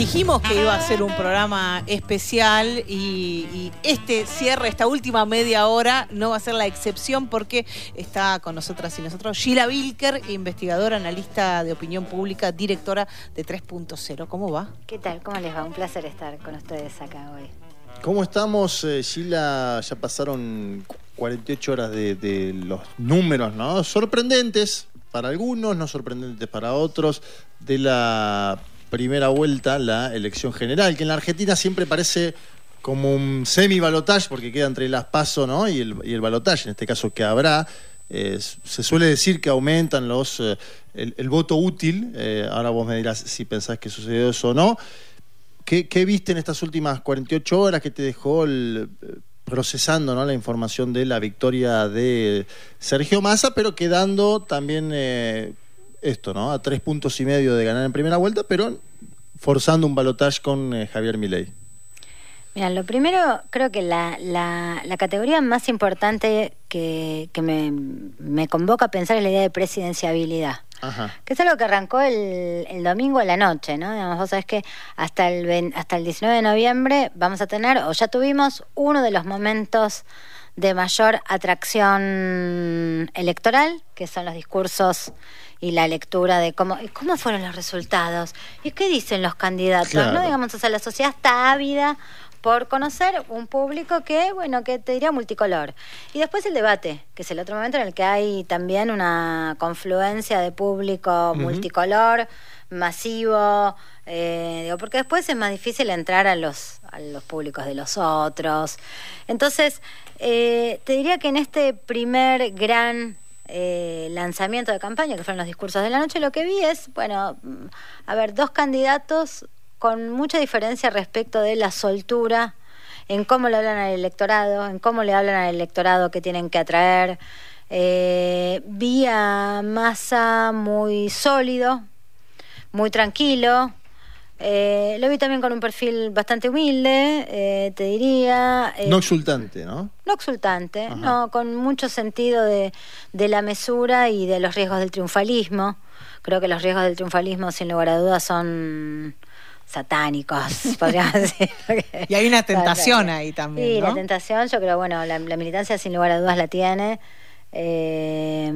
Dijimos que iba a ser un programa especial y, y, este cierre, esta última media hora, no va a ser la excepción porque está con nosotras y nosotros Sheila Wilker, investigadora, analista de opinión pública, directora de 3.0. ¿Cómo va? ¿Qué tal? ¿Cómo les va? Un placer estar con ustedes acá hoy. ¿Cómo estamos, eh, Sheila? Ya pasaron 48 horas de, de los números, ¿no? Sorprendentes para algunos, no sorprendentes para otros, de la primera vuelta, la elección general, que en la Argentina siempre parece como un semi-balotage, porque queda entre las PASO ¿no? y el, y el balotage, en este caso que habrá. Eh, se suele decir que aumentan los eh, el, voto útil, eh, ahora vos me dirás si pensás que sucedió eso o no. ¿Qué, ¿Qué, viste en estas últimas 48 horas que te dejó procesando ¿no? la información de la victoria de Sergio Massa, pero quedando también esto, ¿no? A tres puntos y medio de ganar en primera vuelta, pero forzando un balotaje con eh, Javier Milei. Mira, lo primero, creo que la, la, la categoría más importante que, que me, me, convoca a pensar es la idea de presidenciabilidad. Ajá. Que es algo que arrancó el, el, domingo a la noche, ¿no? Digamos, vos sabés que hasta el, hasta el 19 de noviembre vamos a tener, o ya tuvimos, uno de los momentos de mayor atracción electoral, que son los discursos y la lectura de cómo, cómo fueron los resultados y qué dicen los candidatos, claro. ¿no? Digamos, o sea, la sociedad está ávida por conocer un público que, bueno, que te diría multicolor. Y después el debate, que es el otro momento en el que hay también una confluencia de público uh -huh. multicolor, masivo, eh, digo, porque después es más difícil entrar a los, a los públicos de los otros. Entonces, eh, te diría que en este primer gran eh, lanzamiento de campaña, que fueron los discursos de la noche, lo que vi es, bueno, a ver, dos candidatos con mucha diferencia respecto de la soltura en cómo le hablan al electorado, en cómo le hablan al electorado que tienen que atraer. Eh, vi a Massa muy sólido, muy tranquilo. Eh, lo vi también con un perfil bastante humilde, eh, te diría. no exultante, ¿no? No exultante, Ajá. no, con mucho sentido de, de la mesura y de los riesgos del triunfalismo. Creo que los riesgos del triunfalismo, sin lugar a dudas, son satánicos, podríamos decir. y hay una tentación ahí también. Sí, ¿no? la tentación, yo creo, bueno, la, la, militancia sin lugar a dudas la tiene. Eh,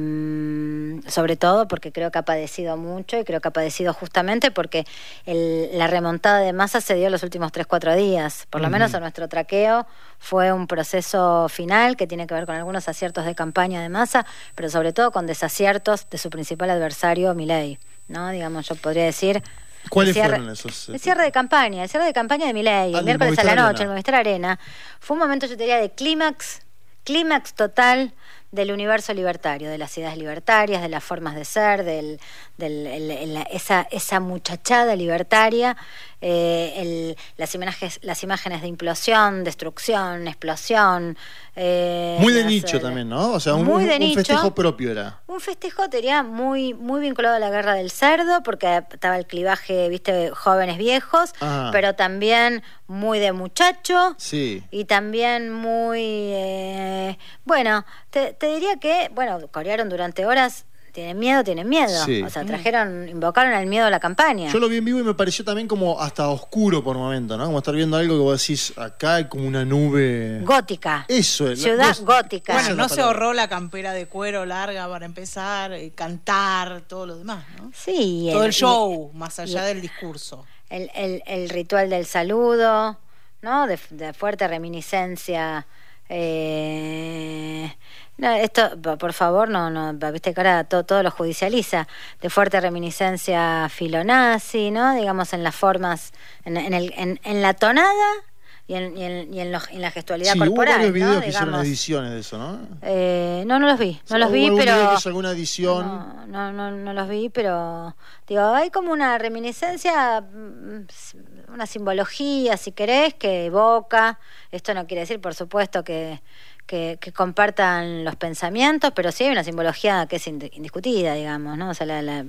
sobre todo porque creo que ha padecido mucho y creo que ha padecido justamente porque el, la remontada de masa se dio los últimos 3-4 días. Por lo uh -huh. menos en nuestro traqueo fue un proceso final que tiene que ver con algunos aciertos de campaña de masa, pero sobre todo con desaciertos de su principal adversario, Milei. ¿no? Digamos, yo podría decir ¿Cuáles fueron esos? El cierre de campaña, el cierre de campaña de Milei, ah, el miércoles a la noche, el Movistar Arena. Fue un momento, yo te diría, de clímax, clímax total del universo libertario, de las ideas libertarias, de las formas de ser, del, del el, el, esa, esa muchachada libertaria, eh, el, las, imágenes, las imágenes de implosión, destrucción, explosión. Eh, muy de nicho también, ¿no? O sea, un, festejo propio era. Un festejo, te diría, muy, muy vinculado a la guerra del cerdo, porque estaba el clivaje, viste, jóvenes viejos, Ajá. pero también muy de muchacho. Sí. Y también muy. Eh, bueno, te, te diría que, bueno, corearon durante horas tienen miedo, tienen miedo. Sí. O sea, trajeron, invocaron el miedo a la campaña. Yo lo vi en vivo y me pareció también como hasta oscuro por momento, ¿no? Como estar viendo algo que vos decís, acá hay como una nube. Gótica. Eso es. Ciudad no, gótica. Bueno, no se ahorró la campera de cuero larga para empezar, eh, cantar, todo lo demás, ¿no? Sí. Todo el, el show, más allá del discurso. El, el, el, ritual del saludo, ¿no? De, de fuerte reminiscencia. Eh, no, esto, por favor, no, no, viste que ahora todo, todo lo judicializa, de fuerte reminiscencia filonazi, ¿no? Digamos, en las formas, en, en, el, en, en la tonada y en, y en, y en, lo, en la gestualidad sí, corporal. Hubo varios videos ¿no? que Digamos, hicieron ediciones de eso, ¿no? Eh, no, no los vi, no los vi, ¿Hubo pero. Que hizo alguna edición? No, no, no, no, los vi, pero. Digo, hay como una reminiscencia, mm, una simbología, si querés, que evoca. Esto no quiere decir, por supuesto, que que, compartan los pensamientos, pero sí hay una simbología que es indiscutida, digamos, ¿no? O sea, la, la,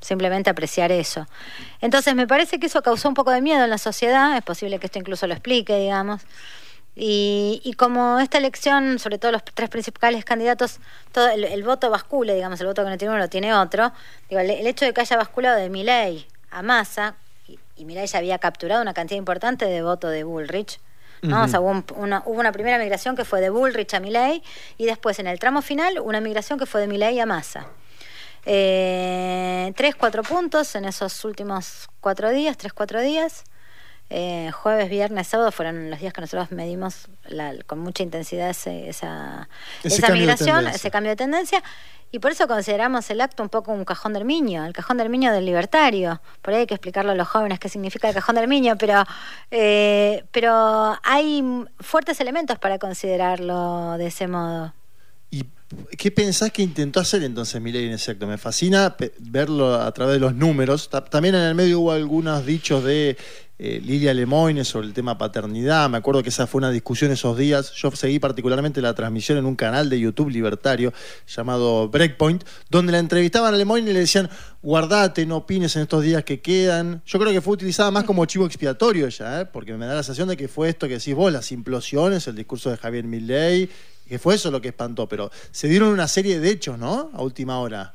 simplemente apreciar eso. Entonces, me parece que eso causó un poco de miedo en la sociedad, es posible que esto incluso lo explique, digamos. Y, y como esta elección, sobre todo los tres principales candidatos, todo el, el voto bascule, digamos, el voto que no tiene uno lo tiene otro, digo, el, hecho de que haya basculado de Milei a Massa, y Milei ya había capturado una cantidad importante de votos de Bullrich. ¿No? hubo, una, hubo, una, primera migración que fue de Bullrich a Milei y después en el tramo final una migración que fue de Milei a Massa. Eh, tres, cuatro puntos en esos últimos cuatro días, tres, cuatro días. Eh, jueves, viernes, sábado fueron los días que nosotros medimos con mucha intensidad esa, esa migración, ese cambio de tendencia. Y por eso consideramos el acto un poco un cajón del miño, el cajón del miño del libertario. Por ahí hay que explicarlo a los jóvenes qué significa el cajón del miño, pero, eh, pero hay fuertes elementos para considerarlo de ese modo. ¿Y qué pensás que intentó hacer entonces Milei en ese acto? Me fascina verlo a través de los números. También en el medio hubo algunos dichos de eh, Lilia Lemoyne sobre el tema paternidad. Me acuerdo que esa fue una discusión esos días. Yo seguí particularmente la transmisión en un canal de YouTube libertario llamado Breakpoint, donde la entrevistaban a Lemoyne y le decían, guardate, no opines en estos días que quedan. Yo creo que fue utilizada más como chivo expiatorio ya, ¿eh? porque me da la sensación de que fue esto que decís vos, las implosiones, el discurso de Javier Milley, que fue eso lo que espantó, pero se dieron una serie de hechos, ¿no? A última hora.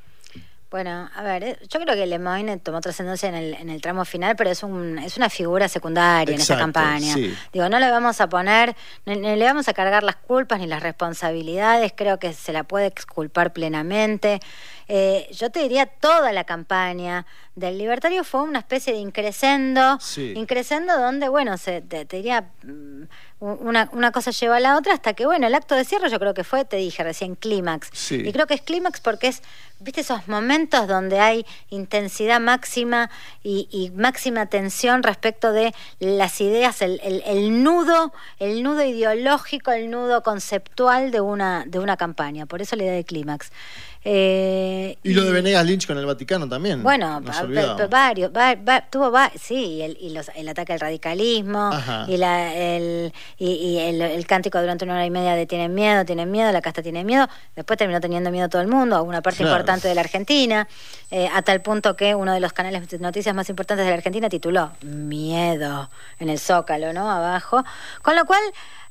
Bueno, a ver, eh, yo creo que Lemoyne tomó trascendencia en el, en el tramo final, pero es, un, es una figura secundaria en esta campaña. Digo, no le vamos a poner, ni, le vamos a cargar las culpas ni las responsabilidades, creo que se la puede exculpar plenamente. Eh, yo te diría toda la campaña del libertario fue una especie de increscendo, increscendo donde, bueno, se, te diría mm, una, una, cosa lleva a la otra hasta que, bueno, el acto de cierre yo creo que fue, te dije recién, clímax. Y creo que es clímax porque es, viste, esos momentos donde hay intensidad máxima y, máxima tensión respecto de las ideas, el, el, nudo, el nudo ideológico, el nudo conceptual de una, de una campaña. Por eso la idea de clímax. Eh, y, lo de Venegas Lynch con el Vaticano también. Bueno, varios, tuvo sí, y, el, ataque al radicalismo, y, la, el, y, el, cántico durante una hora y media de tienen miedo, tienen miedo, la casta tiene miedo, después terminó teniendo miedo todo el mundo, una parte importante de la Argentina, eh, a tal punto que uno de los canales de noticias más importantes de la Argentina tituló Miedo en el Zócalo, ¿no? Abajo, con lo cual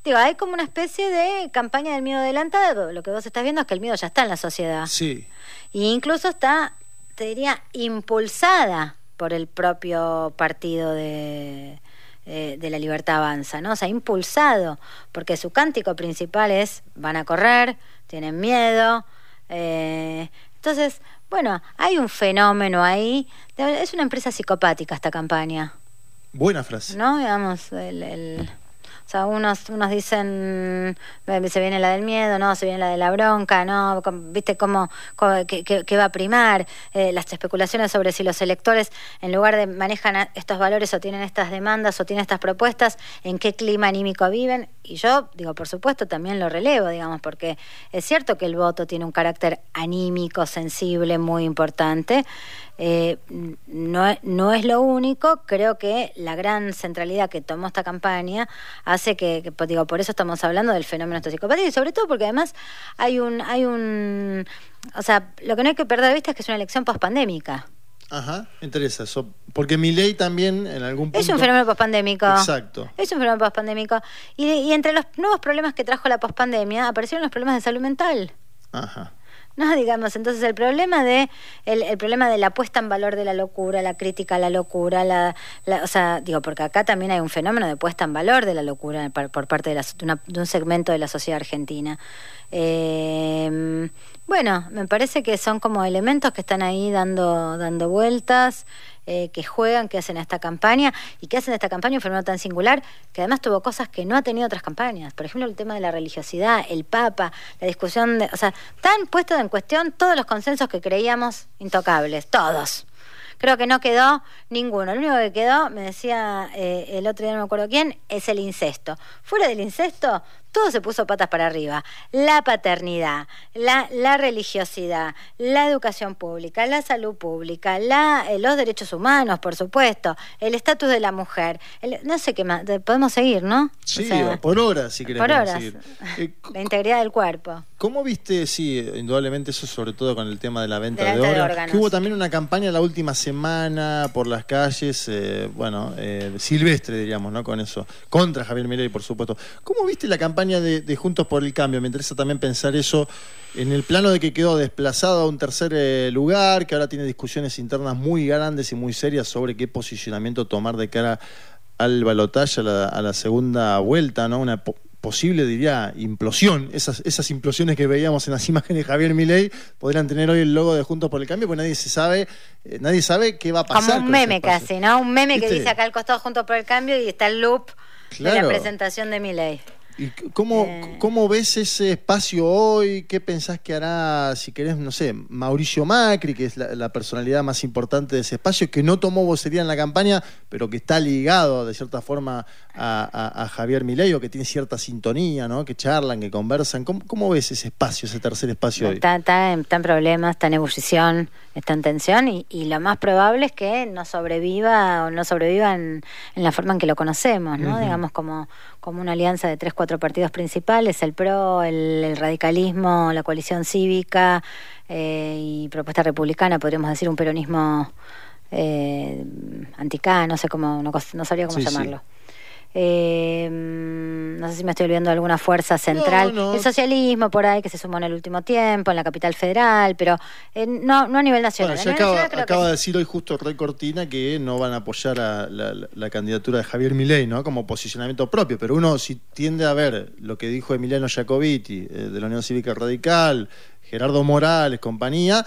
Digo, hay como una especie de campaña del miedo adelantado. Lo que vos estás viendo es que el miedo ya está en la sociedad. Sí. Y incluso está, te diría, impulsada por el propio partido de, eh, de la libertad avanza, ¿no? O sea, impulsado, porque su cántico principal es van a correr, tienen miedo. Eh, entonces, bueno, hay un fenómeno ahí. Es una empresa psicopática esta campaña. Buena frase. ¿No? Digamos, el o sea, unos, unos dicen, se viene la del miedo, no, se viene la de la bronca, no, viste cómo, qué, va a primar, eh, las especulaciones sobre si los electores, en lugar de manejan estos valores o tienen estas demandas o tienen estas propuestas, en qué clima anímico viven. Y yo, digo, por supuesto, también lo relevo, digamos, porque es cierto que el voto tiene un carácter anímico, sensible, muy importante. Eh, no, no, es lo único, creo que la gran centralidad que tomó esta campaña hace que, pues, digo, por eso estamos hablando del fenómeno de psicopatía y sobre todo porque además hay un, hay un, o sea, lo que no hay que perder de vista es que es una elección pospandémica. Ajá, interesa eso. Porque mi ley también en algún punto... Es un fenómeno pospandémico. Exacto. Es un fenómeno pospandémico. Y, y entre los nuevos problemas que trajo la pospandemia aparecieron los problemas de salud mental. Ajá. No, digamos, entonces el problema de el, el, problema de la puesta en valor de la locura, la crítica a la locura, la, o sea, digo, porque acá también hay un fenómeno de puesta en valor de la locura por, parte de, la, de, un segmento de la sociedad argentina. Eh, bueno, me parece que son como elementos que están ahí dando, dando vueltas. Eh, que juegan, que hacen esta campaña y que hacen esta campaña un fenómeno tan singular que además tuvo cosas que no ha tenido otras campañas. Por ejemplo, el tema de la religiosidad, el Papa, la discusión, de, o sea, están puestos en cuestión todos los consensos que creíamos intocables, todos. Creo que no quedó ninguno. Lo único que quedó, me decía eh, el otro día, no me acuerdo quién, es el incesto. Fuera del incesto, todo se puso patas para arriba. La paternidad, la, la religiosidad, la educación pública, la salud pública, la, eh, los derechos humanos, por supuesto, el estatus de la mujer. no sé qué más, podemos seguir, ¿no? Sí, por horas, si queremos. Por horas. Eh, la integridad del cuerpo. ¿Cómo viste, sí, indudablemente eso, sobre todo con el tema de la venta de, órganos, que hubo también una campaña la última semana por las calles, eh, bueno, silvestre, diríamos, ¿no? Con eso, contra Javier Milei, por supuesto. ¿Cómo viste la campaña? Campaña de, Juntos por el Cambio. Me interesa también pensar eso en el plano de que quedó desplazado a un tercer eh, lugar, que ahora tiene discusiones internas muy grandes y muy serias sobre qué posicionamiento tomar de cara al balotaje, a la, segunda vuelta, ¿no? Una posible, diría, implosión. Esas, esas implosiones que veíamos en las imágenes de Javier Milei podrían tener hoy el logo de Juntos por el Cambio, porque nadie se sabe, eh, nadie sabe qué va a pasar. Como un meme casi, ¿no? Un meme que dice acá al costado Juntos por el Cambio y está el loop de la presentación de Milei. ¿Y cómo, eh. cómo ves ese espacio hoy? ¿Qué pensás que hará, si querés, no sé, Mauricio Macri, que es la, personalidad más importante de ese espacio, que no tomó vocería en la campaña, pero que está ligado de cierta forma a, Javier Milei o que tiene cierta sintonía, ¿no? que charlan, que conversan? ¿Cómo, ves ese espacio, ese tercer espacio hoy? Está, está, en, problemas, está en ebullición, está en tensión y, lo más probable es que no sobreviva o no sobreviva en, la forma en que lo conocemos, ¿no? Digamos como, como una alianza de tres, cuatro partidos principales, el PRO, el, radicalismo, la coalición cívica eh, y propuesta republicana, podríamos decir un peronismo eh, anticá, no sé cómo, no, sabría cómo llamarlo. Eh, no sé si me estoy olvidando de alguna fuerza central. El socialismo por ahí que se sumó en el último tiempo, en la capital federal, pero eh, no, no a nivel nacional. acaba, de decir hoy justo Rey Cortina que no van a apoyar a la, candidatura de Javier Milei, ¿no? Como posicionamiento propio, pero uno si tiende a ver lo que dijo Emiliano Jacobiti eh, de la Unión Cívica Radical, Gerardo Morales, compañía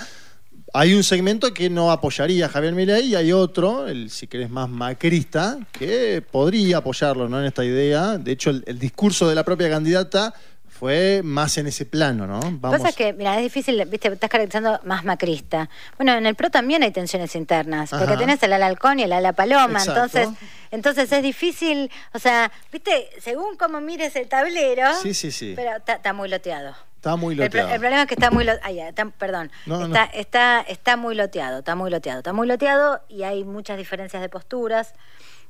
hay un segmento que no apoyaría a Javier Milei y hay otro, el si querés más macrista, que podría apoyarlo ¿no? en esta idea. De hecho, el, discurso de la propia candidata fue más en ese plano, ¿no? Vamos. Pasa que, mira, es difícil, viste, estás caracterizando más macrista. Bueno, en el PRO también hay tensiones internas, porque tenés el ala halcón y el ala paloma, entonces entonces es difícil, o sea, viste, según cómo mires el tablero, sí, sí, sí. pero está muy loteado. Está muy loteado. El, problema es que está muy loteado. perdón. está, está, está muy loteado, está muy loteado. Está muy loteado y hay muchas diferencias de posturas.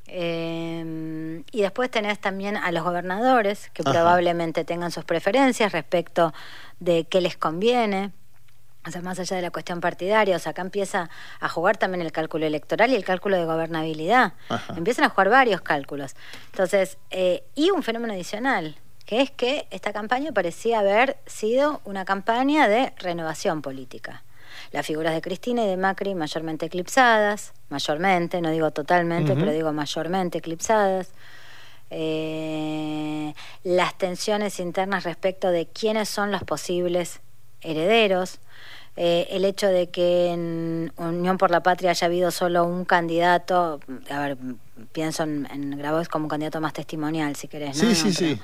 Eh, y después tenés también a los gobernadores que probablemente tengan sus preferencias respecto de qué les conviene. O sea, más allá de la cuestión partidaria, o sea, acá empieza a jugar también el cálculo electoral y el cálculo de gobernabilidad. Empiezan a jugar varios cálculos. Entonces, eh, y un fenómeno adicional, que es que esta campaña parecía haber sido una campaña de renovación política. Las figuras de Cristina y de Macri mayormente eclipsadas, mayormente, no digo totalmente, pero digo mayormente eclipsadas. Eh, las tensiones internas respecto de quiénes son los posibles herederos, eh, el hecho de que en Unión por la Patria haya habido solo un candidato, a ver, pienso en, en Grabois como un candidato más testimonial, si querés, ¿no? Sí, sí, sí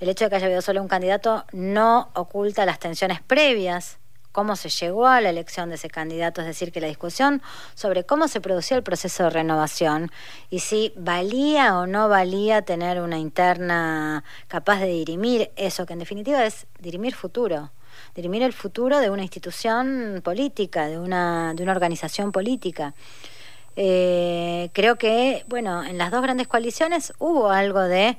el hecho de que haya habido solo un candidato no oculta las tensiones previas cómo se llegó a la elección de ese candidato, es decir, que la discusión sobre cómo se producía el proceso de renovación y si valía o no valía tener una interna capaz de dirimir eso, que en definitiva es dirimir futuro, dirimir el futuro de una institución política, de una, de una organización política. Eh, creo que, bueno, en las dos grandes coaliciones hubo algo de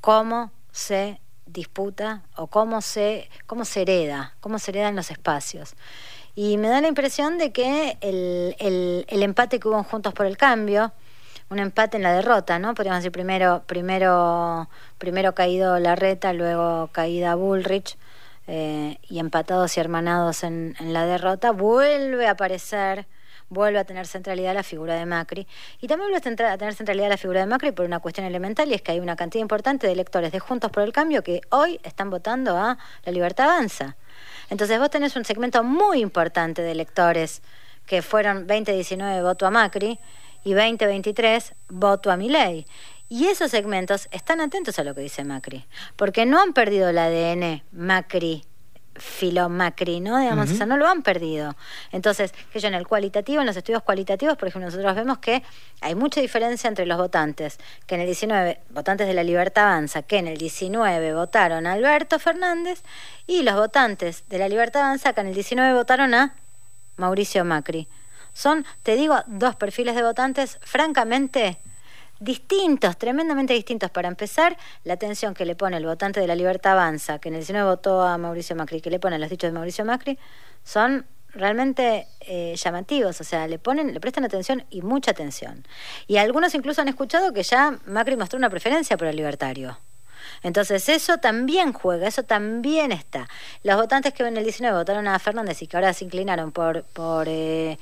cómo se disputa o cómo se, cómo se hereda, cómo se heredan los espacios. Y me da la impresión de que el, el, empate que hubo Juntos por el Cambio, un empate en la derrota, ¿no? Podríamos decir primero, primero, primero caído Larreta, luego caída Bullrich, eh, y empatados y hermanados en, en la derrota, vuelve a aparecer vuelve a tener centralidad la figura de Macri. Y también vuelve a tener centralidad la figura de Macri por una cuestión elemental y es que hay una cantidad importante de electores de Juntos por el Cambio que hoy están votando a La Libertad Avanza. Entonces vos tenés un segmento muy importante de electores que fueron 2019 voto a Macri y 2023 voto a Milei. Y esos segmentos están atentos a lo que dice Macri, porque no han perdido el ADN Macri filo Macri, ¿no? Digamos, o sea, no lo han perdido. Entonces, que yo en el cualitativo, en los estudios cualitativos, por ejemplo, nosotros vemos que hay mucha diferencia entre los votantes, que en el 19, votantes de la Libertad Avanza, que en el 19 votaron a Alberto Fernández, y los votantes de la Libertad Avanza, que en el 19 votaron a Mauricio Macri. Son, te digo, dos perfiles de votantes francamente distintos, tremendamente distintos. Para empezar, la atención que le pone el votante de la Libertad Avanza, que en el 19 votó a Mauricio Macri, que le ponen los dichos de Mauricio Macri, son realmente eh, llamativos, o sea, le ponen, le prestan atención y mucha atención. Y algunos incluso han escuchado que ya Macri mostró una preferencia por el libertario. Entonces eso también juega, eso también está. Los votantes que en el 19 votaron a Fernández y que ahora se inclinaron por por eh,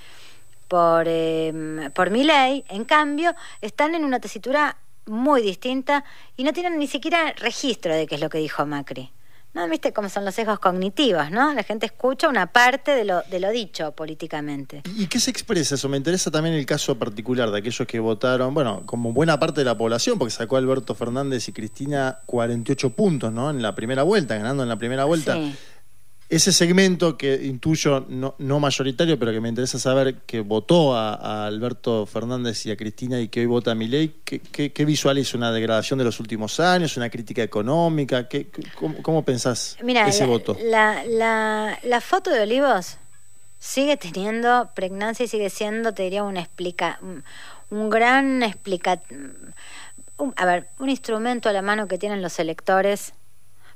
por, eh, por mi ley, en cambio, están en una tesitura muy distinta y no tienen ni siquiera registro de qué es lo que dijo Macri. ¿no? ¿Viste cómo son los sesgos cognitivos, no? La gente escucha una parte de lo, de lo dicho políticamente. ¿Y qué se expresa eso? Me interesa también el caso particular de aquellos que votaron, bueno, como buena parte de la población, porque sacó Alberto Fernández y Cristina 48 puntos, ¿no? En la primera vuelta, ganando en la primera vuelta. Sí ese segmento que intuyo no, no, mayoritario, pero que me interesa saber que votó a, Alberto Fernández y a Cristina y que hoy vota a mi ley, ¿qué, qué, visualiza? ¿Una degradación de los últimos años? ¿Una crítica económica? ¿Qué, cómo, pensás ese voto? La, la, la, foto de Olivos sigue teniendo pregnancia y sigue siendo, te diría, una explica, un gran explica, a ver, un instrumento a la mano que tienen los electores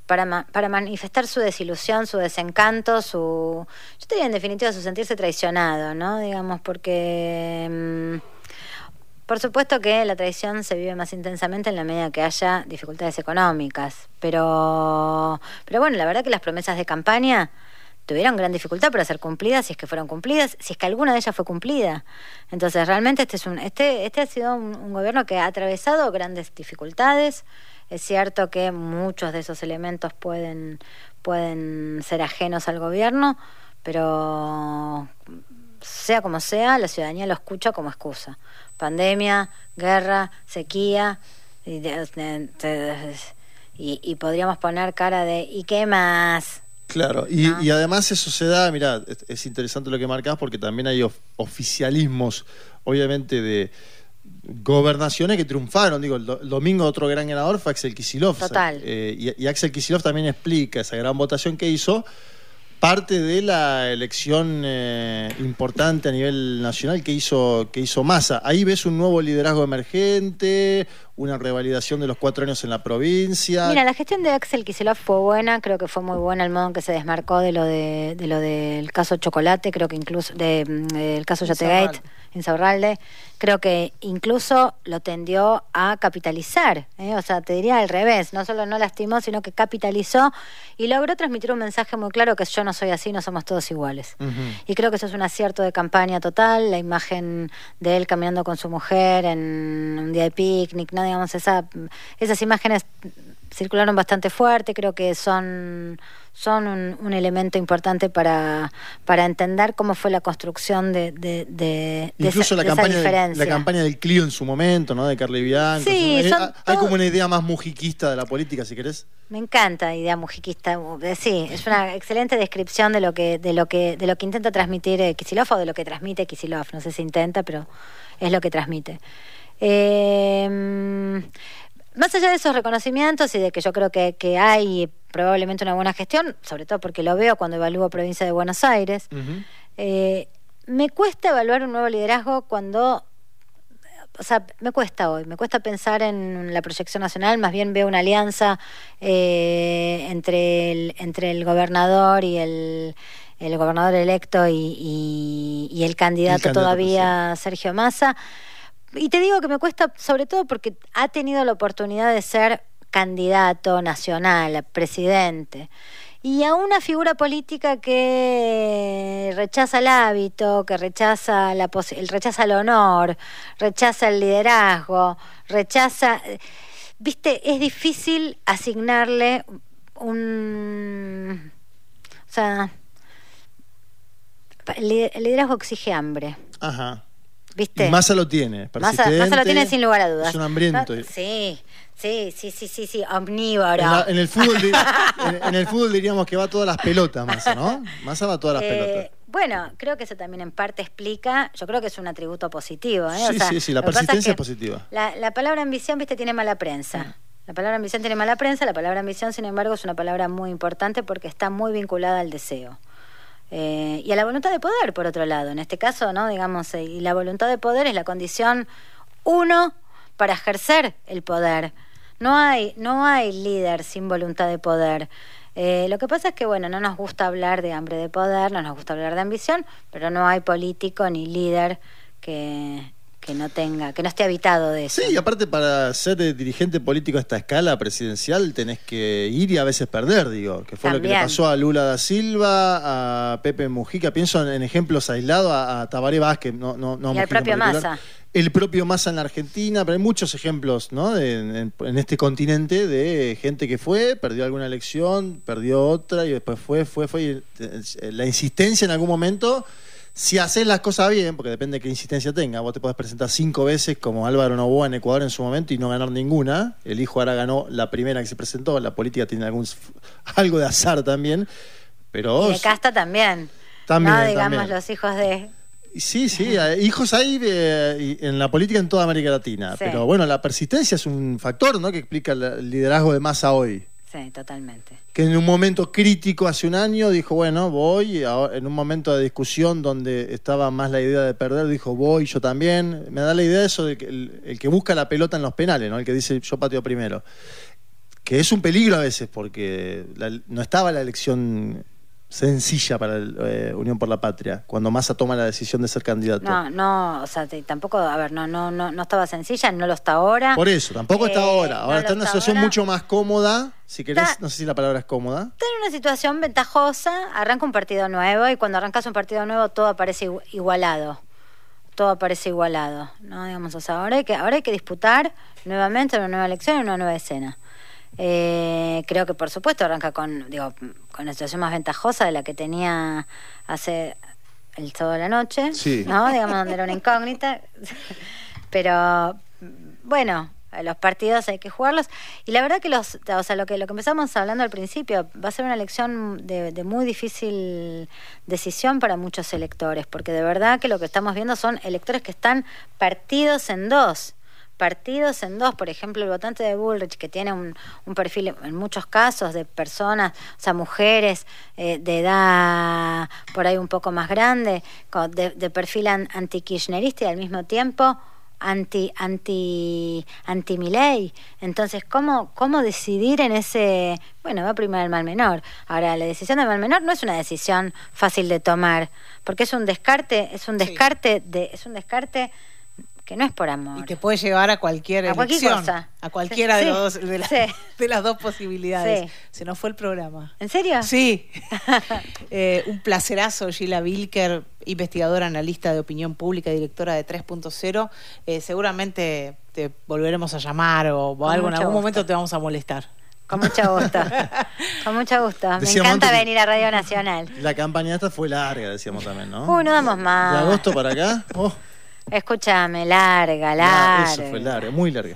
para, para manifestar su desilusión, su desencanto, su, yo diría en definitiva su sentirse traicionado, ¿no? Digamos, porque mm, por supuesto que la traición se vive más intensamente en la medida que haya dificultades económicas, pero, pero bueno, la verdad que las promesas de campaña tuvieron gran dificultad para ser cumplidas, si es que fueron cumplidas, si es que alguna de ellas fue cumplida. Entonces, realmente este es un, este, este ha sido un gobierno que ha atravesado grandes dificultades, es cierto que muchos de esos elementos pueden, pueden ser ajenos al gobierno, pero sea como sea, la ciudadanía lo escucha como excusa. Pandemia, guerra, sequía, y, y, podríamos poner cara de ¿y qué más? Claro, y, además eso se da, mira, es, interesante lo que marcas porque también hay oficialismos, obviamente, de gobernaciones que triunfaron. Digo, el, domingo otro gran ganador fue Axel Kisilov. Total. Eh, y, Axel Kisilov también explica esa gran votación que hizo, parte de la elección eh, importante a nivel nacional que hizo, que hizo Massa. Ahí ves un nuevo liderazgo emergente, una revalidación de los cuatro años en la provincia. Mira, la gestión de Axel Kisilov fue buena, creo que fue muy buena el modo en que se desmarcó de lo de, de lo del caso Chocolate, creo que incluso del de, mm, caso Yategate en Saurralde, creo que incluso lo tendió a capitalizar, ¿eh? o sea, te diría al revés, no solo no lastimó, sino que capitalizó y logró transmitir un mensaje muy claro que yo no soy así, no somos todos iguales. Y creo que eso es un acierto de campaña total, la imagen de él caminando con su mujer en un día de picnic, ¿no? Digamos, esa, esas imágenes circularon bastante fuerte, creo que son, son un, elemento importante para, para entender cómo fue la construcción de, de, de, Incluso la, campaña, la campaña del Clio en su momento, ¿no? De Carly Bianco. Sí, hay como una idea más mujiquista de la política, si querés. Me encanta idea mujiquista. Sí, es una excelente descripción de lo que, de lo que, de lo que intenta transmitir eh, Kisilov o de lo que transmite Kisilov. No sé si intenta, pero es lo que transmite. Eh, más allá de esos reconocimientos y de que yo creo que, que, hay probablemente una buena gestión, sobre todo porque lo veo cuando evalúo provincia de Buenos Aires, eh, me cuesta evaluar un nuevo liderazgo cuando, o sea, me cuesta hoy, me cuesta pensar en la proyección nacional, más bien veo una alianza eh, entre, el, entre el gobernador y el, el gobernador electo y, y, el, candidato todavía Sergio Massa. Y te digo que me cuesta sobre todo porque ha tenido la oportunidad de ser candidato nacional, presidente. Y a una figura política que rechaza el hábito, que rechaza, la rechaza el honor, rechaza el liderazgo, rechaza... Viste, es difícil asignarle un... O sea, el liderazgo exige hambre. Ajá. ¿Viste? Massa lo tiene. Massa, lo tiene sin lugar a dudas. Es un hambriento. Sí, sí, sí, sí, sí, sí, omnívoro. En, el fútbol en, el fútbol diríamos que va a todas las pelotas, Massa, ¿no? Massa va a todas las eh, pelotas. Bueno, creo que eso también en parte explica, yo creo que es un atributo positivo. ¿eh? Sí, sí, sí, la persistencia es, positiva. La, la, palabra ambición, viste, tiene mala prensa. Mm. La palabra ambición tiene mala prensa, la palabra ambición, sin embargo, es una palabra muy importante porque está muy vinculada al deseo. Eh, y a la voluntad de poder, por otro lado. En este caso, ¿no? Digamos, eh, y la voluntad de poder es la condición uno para ejercer el poder. No hay, no hay líder sin voluntad de poder. Eh, lo que pasa es que, bueno, no nos gusta hablar de hambre de poder, no nos gusta hablar de ambición, pero no hay político ni líder que, que no tenga, que no esté habitado de eso. Sí, y aparte para ser dirigente político a esta escala presidencial tenés que ir y a veces perder, digo, que fue lo que le pasó a Lula da Silva, a Pepe Mujica, pienso en, ejemplos aislados, a, Tabaré Vázquez, no, no, no y al propio Massa. El propio Massa en la Argentina, pero hay muchos ejemplos ¿no? en, este continente de gente que fue, perdió alguna elección, perdió otra y después fue, fue, fue. Y eh, la insistencia en algún momento si haces las cosas bien, porque depende de qué insistencia tenga, vos te podés presentar cinco veces como Álvaro Novoa en Ecuador en su momento y no ganar ninguna. El hijo ahora ganó la primera que se presentó. La política tiene algún, algo de azar también. Pero y de casta también. También. No, digamos, los hijos de. Sí, sí, hijos hay eh, en la política en toda América Latina. Pero bueno, la persistencia es un factor ¿no? que explica el liderazgo de masa hoy. Sí, totalmente. Que en un momento crítico hace un año dijo, bueno, voy, en un momento de discusión donde estaba más la idea de perder, dijo, voy, yo también. Me da la idea de eso de que el, que busca la pelota en los penales, ¿no? El que dice, yo pateo primero. Que es un peligro a veces porque no estaba la elección sencilla para la eh, Unión por la Patria, cuando Massa toma la decisión de ser candidato. No, no, o sea, tampoco, a ver, no, no, no, no estaba sencilla, no lo está ahora. Por eso, tampoco está eh, ahora. Ahora está en una situación mucho más cómoda, si querés, no sé si la palabra es cómoda. Está en una situación ventajosa, arranca un partido nuevo y cuando arrancas un partido nuevo todo aparece igualado. Todo aparece igualado, ¿no? Digamos, o sea, ahora hay que, ahora hay que disputar nuevamente una nueva elección y una nueva escena. Eh, creo que por supuesto arranca con, digo, con una situación más ventajosa de la que tenía hace el sábado de la noche, ¿no? Digamos, donde era una incógnita. Pero bueno, los partidos hay que jugarlos. Y la verdad que los, o sea, lo que, lo que empezamos hablando al principio, va a ser una elección de, de muy difícil decisión para muchos electores, porque de verdad que lo que estamos viendo son electores que están partidos en dos partidos en dos. Por ejemplo, el votante de Bullrich, que tiene un, perfil en muchos casos de personas, o sea, mujeres eh, de edad por ahí un poco más grande, de, perfil anti-kirchnerista y al mismo tiempo anti anti anti Milei. Entonces, ¿cómo cómo decidir en ese, bueno, va a primar el mal menor. Ahora, la decisión del mal menor no es una decisión fácil de tomar, porque es un descarte, es un descarte de es un descarte que no es por amor. Y te puede llevar a cualquier a cualquier cosa. A cualquiera de, los, de, las dos posibilidades. Se nos fue el programa. ¿En serio? Sí. Eh, un placerazo, Gila Wilker, investigadora, analista de opinión pública, directora de 3.0. Eh, seguramente te volveremos a llamar o, algo en algún momento te vamos a molestar. Con mucho gusto. Con mucho gusto. Me encanta venir a Radio Nacional. La campaña esta fue larga, decíamos también, ¿no? Uy, no damos más. De agosto para acá. Oh. Escúchame, larga, larga. Eso fue larga, muy larga.